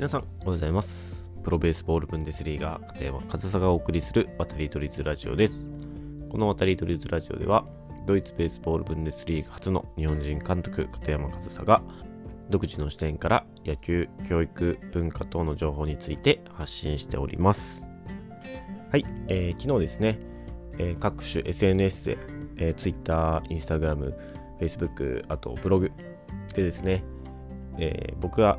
皆さん、おはようございます。プロベースボールブンデスリーガー、片山和沙がお送りする渡り鳥ズラジオです。この渡り鳥ズラジオでは、ドイツベースボールブンデスリーガ初の日本人監督、片山和沙が、独自の視点から野球、教育、文化等の情報について発信しております。はい、えー昨日ですね、えー各種 SNS で、えー Twitter、Instagram、Facebook、あとブログでですね、えー僕が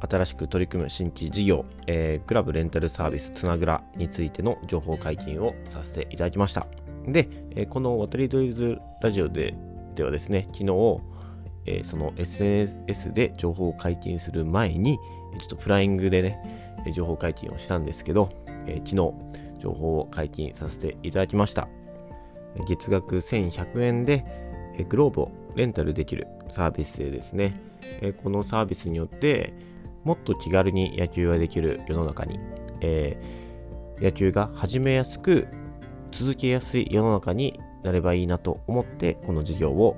新しく取り組む新規事業、えークラブレンタルサービスつなぐらについての情報解禁をさせていただきました。で、えーこの渡りドイズラジオでではですね、昨日、えーその SNS で情報を解禁する前に、ちょっとフライングでね、情報解禁をしたんですけど、え昨日、情報を解禁させていただきました。月額1100円で、えグローブをレンタルできるサービスでですね、えこのサービスによって、もっと気軽に野球ができる世の中に、えー野球が始めやすく続けやすい世の中になればいいなと思ってこの事業を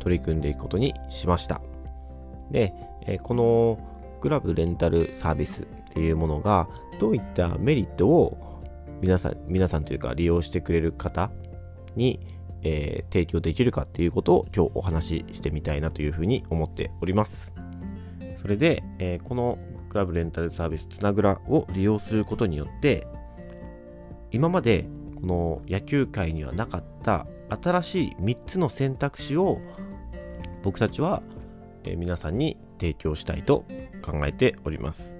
取り組んでいくことにしました。で、えーこのグラブレンタルサービスっていうものがどういったメリットを皆さん皆さんというか利用してくれる方に、えー提供できるかっていうことを今日お話ししてみたいなというふうに思っております。それで、えーこのクラブレンタルサービスつなぐらを利用することによって今までこの野球界にはなかった新しい3つの選択肢を僕たちは、えー皆さんに提供したいと考えております。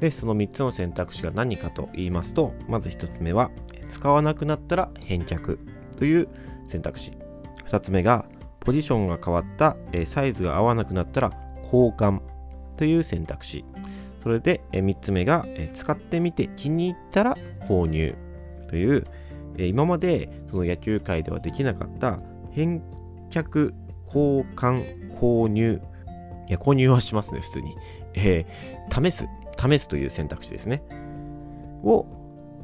でその3つの選択肢が何かと言いますとまず1つ目は使わなくなったら返却という選択肢。2つ目がポジションが変わった、サイズが合わなくなったら交換という選択肢。それで、3つ目が、使ってみて気に入ったら購入という、今までその野球界ではできなかった返却交換購入いや購入はしますね普通に、えー試す試すという選択肢ですね。を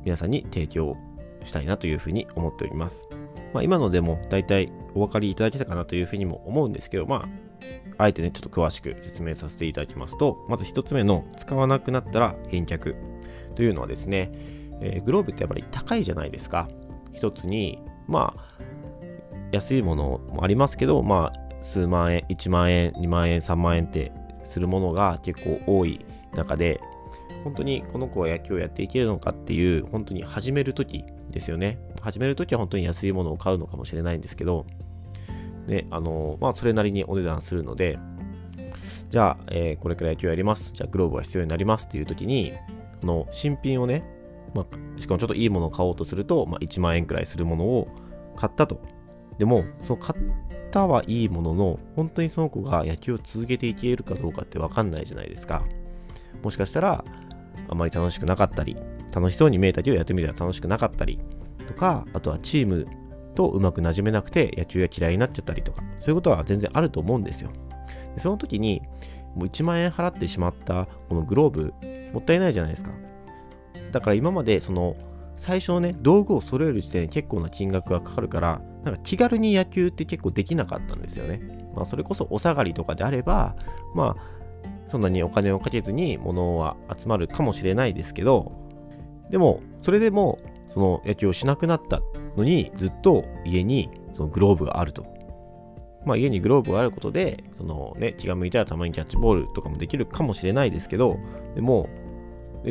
皆さんに提供したいなというふうに思っております。まあ、今のでも大体お分かりいただけたかなというふうにも思うんですけど、まあ、あえてね、ちょっと詳しく説明させていただきますと、まず1つ目の使わなくなったら返却というのはですね、えーグローブってやっぱり高いじゃないですか。1つに、まあ、安いものもありますけど、まあ、数万円、1万円、2万円、3万円ってするものが結構多い中で、本当にこの子は野球をやっていけるのかっていう、本当に始めるときですよね。始めるときは本当に安いものを買うのかもしれないんですけど、ね、あの、まあ、それなりにお値段するので、じゃあ、えーこれから野球やります。じゃあ、グローブが必要になりますっていうときに、この新品をね、まあ、しかもちょっといいものを買おうとすると、まあ、1万円くらいするものを買ったと。でも、その買ったはいいものの、本当にその子が野球を続けていけるかどうかってわかんないじゃないですか。もしかしたら、あまり楽しくなかったり、楽しそうに見えたけどやってみたら楽しくなかったりとか、あとはチームとうまく馴染めなくて野球が嫌いになっちゃったりとか、そういうことは全然あると思うんですよ。でその時に、もう1万円払ってしまったこのグローブ、もったいないじゃないですか。だから今までその最初のね、道具を揃える時点で結構な金額がかかるから、なんか気軽に野球って結構できなかったんですよね。まあそれこそお下がりとかであれば、まあそんなにお金をかけずに物は集まるかもしれないですけど、でもそれでもその野球をしなくなったのにずっと家にそのグローブがあると。まあ家にグローブがあることで、そのね、気が向いたらたまにキャッチボールとかもできるかもしれないですけど、でも、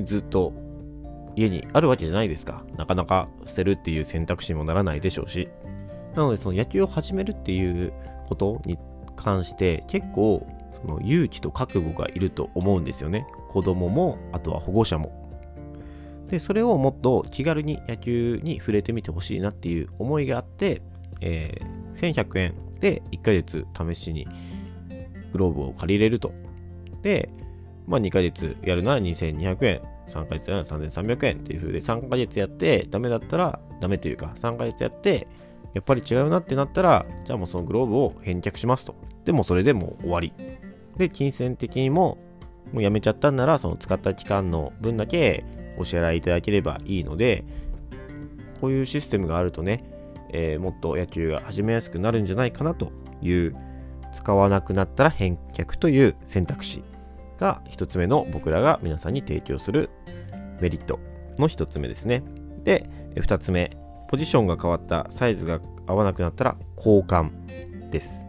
ずっと家にあるわけじゃないですか。なかなか捨てるっていう選択肢にもならないでしょうし。なので、その野球を始めるっていうことに関して、結構、その勇気と覚悟がいると思うんですよね。子供も、あとは保護者も。で、それをもっと気軽に野球に触れてみてほしいなっていう思いがあって、えー1100円で1ヶ月試しにグローブを借りれると。で、まあ2ヶ月やるなら2200円、3ヶ月やるなら3300円っていう風で3ヶ月やってダメだったら、ダメというか3ヶ月やって、やっぱり違うなってなったら、じゃあもうそのグローブを返却しますと。でもそれでもう終わり。で、金銭的にも、もうやめちゃったんなら、その使った期間の分だけお支払いいただければいいので、こういうシステムがあるとね、えーもっと野球が始めやすくなるんじゃないかなという、使わなくなったら返却という選択肢が1つ目の僕らが皆さんに提供するメリットの1つ目ですね。で、2つ目、ポジションが変わったサイズが合わなくなったら交換です。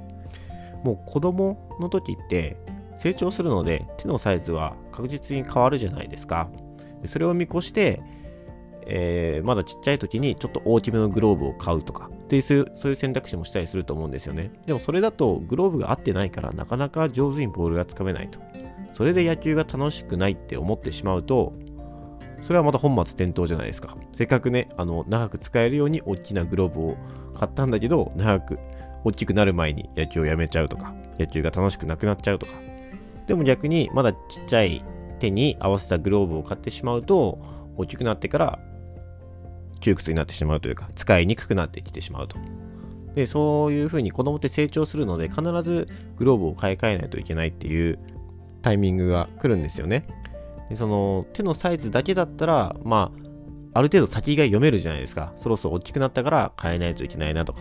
もう子供の時って成長するので手のサイズは確実に変わるじゃないですか。でそれを見越して、えー、まだちっちゃい時にちょっと大きめのグローブを買うとかっていうそういう選択肢もしたりすると思うんですよね。でもそれだとグローブが合ってないからなかなか上手にボールがつかめないと。それで野球が楽しくないって思ってしまうとそれはまた本末転倒じゃないですか。せっかくね、あの、長く使えるように大きなグローブを買ったんだけど、長く、大きくなる前に野球をやめちゃうとか、野球が楽しくなくなっちゃうとか。でも逆に、まだちっちゃい手に合わせたグローブを買ってしまうと、大きくなってから窮屈になってしまうというか、使いにくくなってきてしまうと。で、そういうふうに子供って成長するので、必ずグローブを買い替えないといけないっていうタイミングが来るんですよね。でその手のサイズだけだったら、まあ、ある程度先が読めるじゃないですか。そろそろ大きくなったから変えないといけないなとか。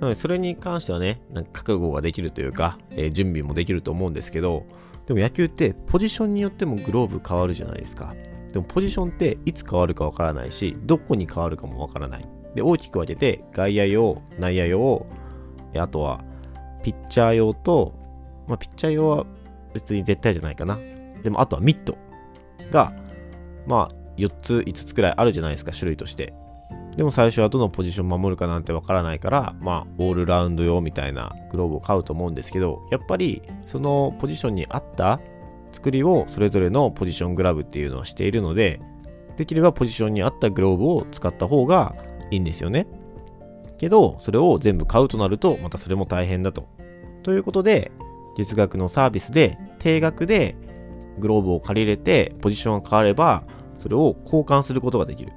なので、それに関してはね、なんか覚悟ができるというか、えー、準備もできると思うんですけど、でも野球ってポジションによってもグローブ変わるじゃないですか。でもポジションっていつ変わるかわからないし、どこに変わるかもわからない。で、大きく分けて、外野用、内野用、あとはピッチャー用と、まあ、ピッチャー用は別に絶対じゃないかな。でも、あとはミット。が、まあ、4つ、5つくらいあるじゃないですか、種類として。でも最初はどのポジション守るかなんてわからないから、まあ、オールラウンド用みたいなグローブを買うと思うんですけど、やっぱり、そのポジションに合った作りをそれぞれのポジショングラブっていうのはしているので、できればポジションに合ったグローブを使った方がいいんですよね。けど、それを全部買うとなると、またそれも大変だと。ということで、月額のサービスで、定額でグローブを借りれて、ポジションが変われば、それを交換することができる。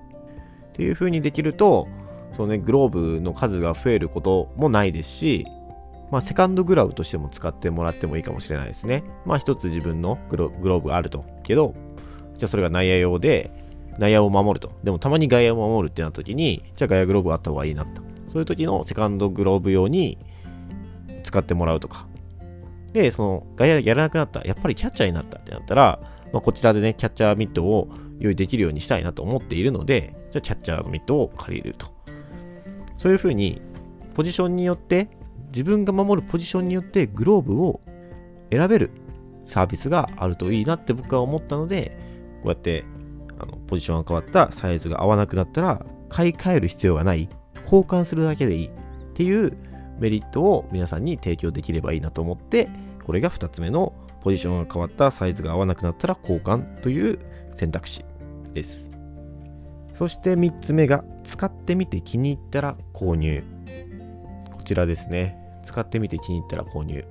っていう風にできると、そのね、グローブの数が増えることもないですし、まあ、セカンドグラブとしても使ってもらってもいいかもしれないですね。まあ、一つ自分のグローブがあると。けど、じゃあそれが内野用で、内野を守ると。でもたまに外野を守るってなった時に、じゃあ外野グローブあった方がいいなと。そういう時のセカンドグローブ用に使ってもらうとか。で、その外野やらなくなった、やっぱりキャッチャーになったってなったら、まあ、こちらでね、キャッチャーミットを用意できるようにしたいなと思っているので、じゃあキャッチャーのミットを借りると。そういうふうに、ポジションによって、自分が守るポジションによってグローブを選べるサービスがあるといいなって僕は思ったので、こうやってあのポジションが変わったサイズが合わなくなったら、買い替える必要がない、交換するだけでいいっていうメリットを皆さんに提供できればいいなと思って、これが2つ目のポジションが変わったサイズが合わなくなったら交換という選択肢です。そして3つ目が使ってみて気に入ったら購入。こちらですね。使ってみて気に入ったら購入。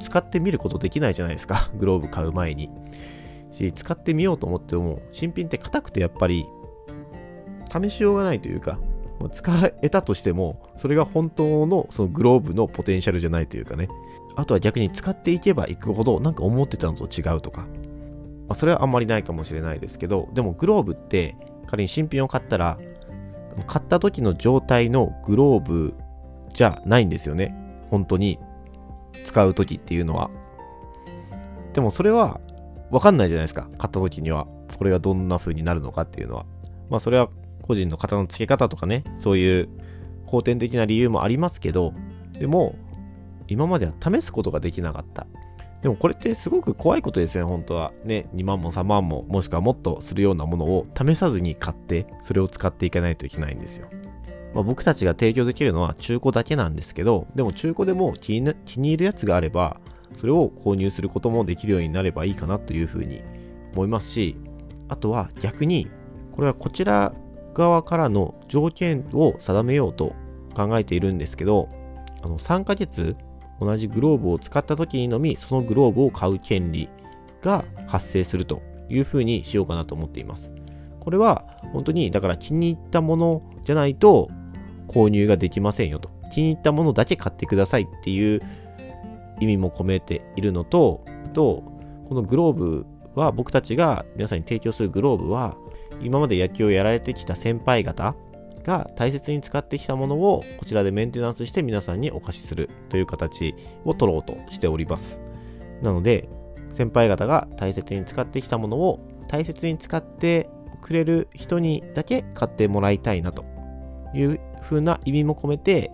使ってみることできないじゃないですか。グローブ買う前に。し、使ってみようと思っても、新品って硬くてやっぱり試しようがないというか、使えたとしても、それが本当のそのグローブのポテンシャルじゃないというかね。あとは逆に使っていけばいくほど、なんか思ってたのと違うとか。まあ、それはあんまりないかもしれないですけど、でもグローブって仮に新品を買ったら、買った時の状態のグローブじゃないんですよね。本当に使う時っていうのは。でもそれはわかんないじゃないですか。買った時には。これがどんな風になるのかっていうのは。まあそれは個人の型の付け方とかね、そういう後天的な理由もありますけど、でも、今までは試すことができなかった。でもこれってすごく怖いことですね、本当は。ね、2万も3万も、もしくはもっとするようなものを試さずに買って、それを使っていかないといけないんですよ。まあ、僕たちが提供できるのは中古だけなんですけど、でも中古でも気に気に入るやつがあれば、それを購入することもできるようになればいいかなというふうに思いますし、あとは逆に、これはこちら側からの条件を定めようと考えているんですけど、あの3ヶ月同じグローブを使った時にのみ、そのグローブを買う権利が発生するというふうにしようかなと思っています。これは本当にだから気に入ったものじゃないと購入ができませんよと。気に入ったものだけ買ってくださいっていう意味も込めているのと、あと、このグローブは僕たちが皆さんに提供するグローブは今まで野球をやられてきた先輩方が大切に使ってきたものをこちらでメンテナンスして皆さんにお貸しするという形を取ろうとしております。なので、先輩方が大切に使ってきたものを大切に使ってくれる人にだけ買ってもらいたいなという風な意味も込めて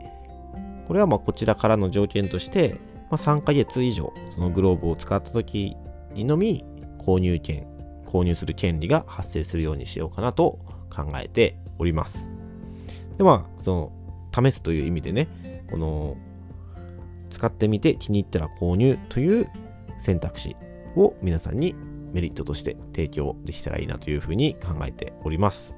これはまこちらからの条件として、ま、3ヶ月以上そのグローブを使った時にのみ購入権購入する権利が発生するようにしようかなと考えておりますでまあその試すという意味でねこの使ってみて気に入ったら購入という選択肢を皆さんにメリットとして提供できたらいいなというふうに考えております。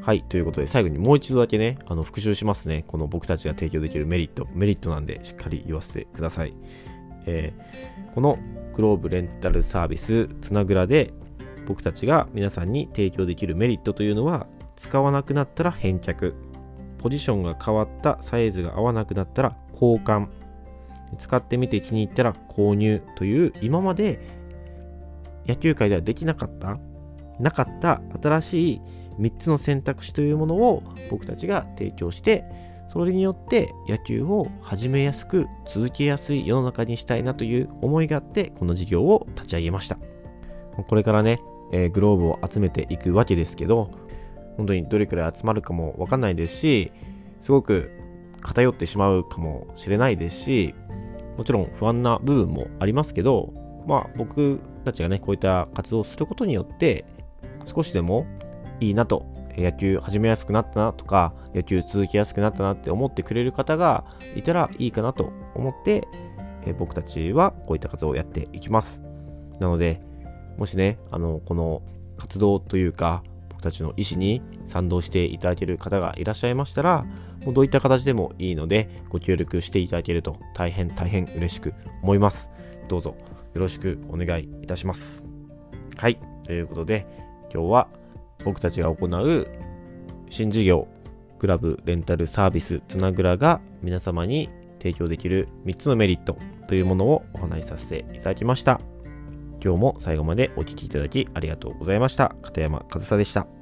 はい。ということで、最後にもう一度だけね、あの復習しますね。この僕たちが提供できるメリット。メリットなんで、しっかり言わせてください。えー、このグローブレンタルサービス、つなぐらで、僕たちが皆さんに提供できるメリットというのは、使わなくなったら返却。ポジションが変わったサイズが合わなくなったら交換。使ってみて気に入ったら購入という今まで野球界ではできなかったなかった新しい3つの選択肢というものを僕たちが提供してそれによって野球を始めやすく続けやすい世の中にしたいなという思いがあってこの事業を立ち上げましたこれからね、えー、グローブを集めていくわけですけど本当にどれくらい集まるかもわかんないですしすごく偏ってしまうかもしれないですしもちろん不安な部分もありますけどまあ僕たちがねこういった活動をすることによって少しでもいいなと野球始めやすくなったなとか野球続きやすくなったなって思ってくれる方がいたらいいかなと思って、え僕たちはこういった活動をやっていきます。なのでもしねあのこの活動というか僕たちの意思に賛同していただける方がいらっしゃいましたらもうどういった形でもいいのでご協力していただけると大変大変嬉しく思いますどうぞよろしくお願いいたしますはいということで今日は僕たちが行う新事業クラブレンタルサービスつなぐらが皆様に提供できる3つのメリットというものをお話しさせていただきました。今日も最後までお聴きいただきありがとうございました。片山和沙でした。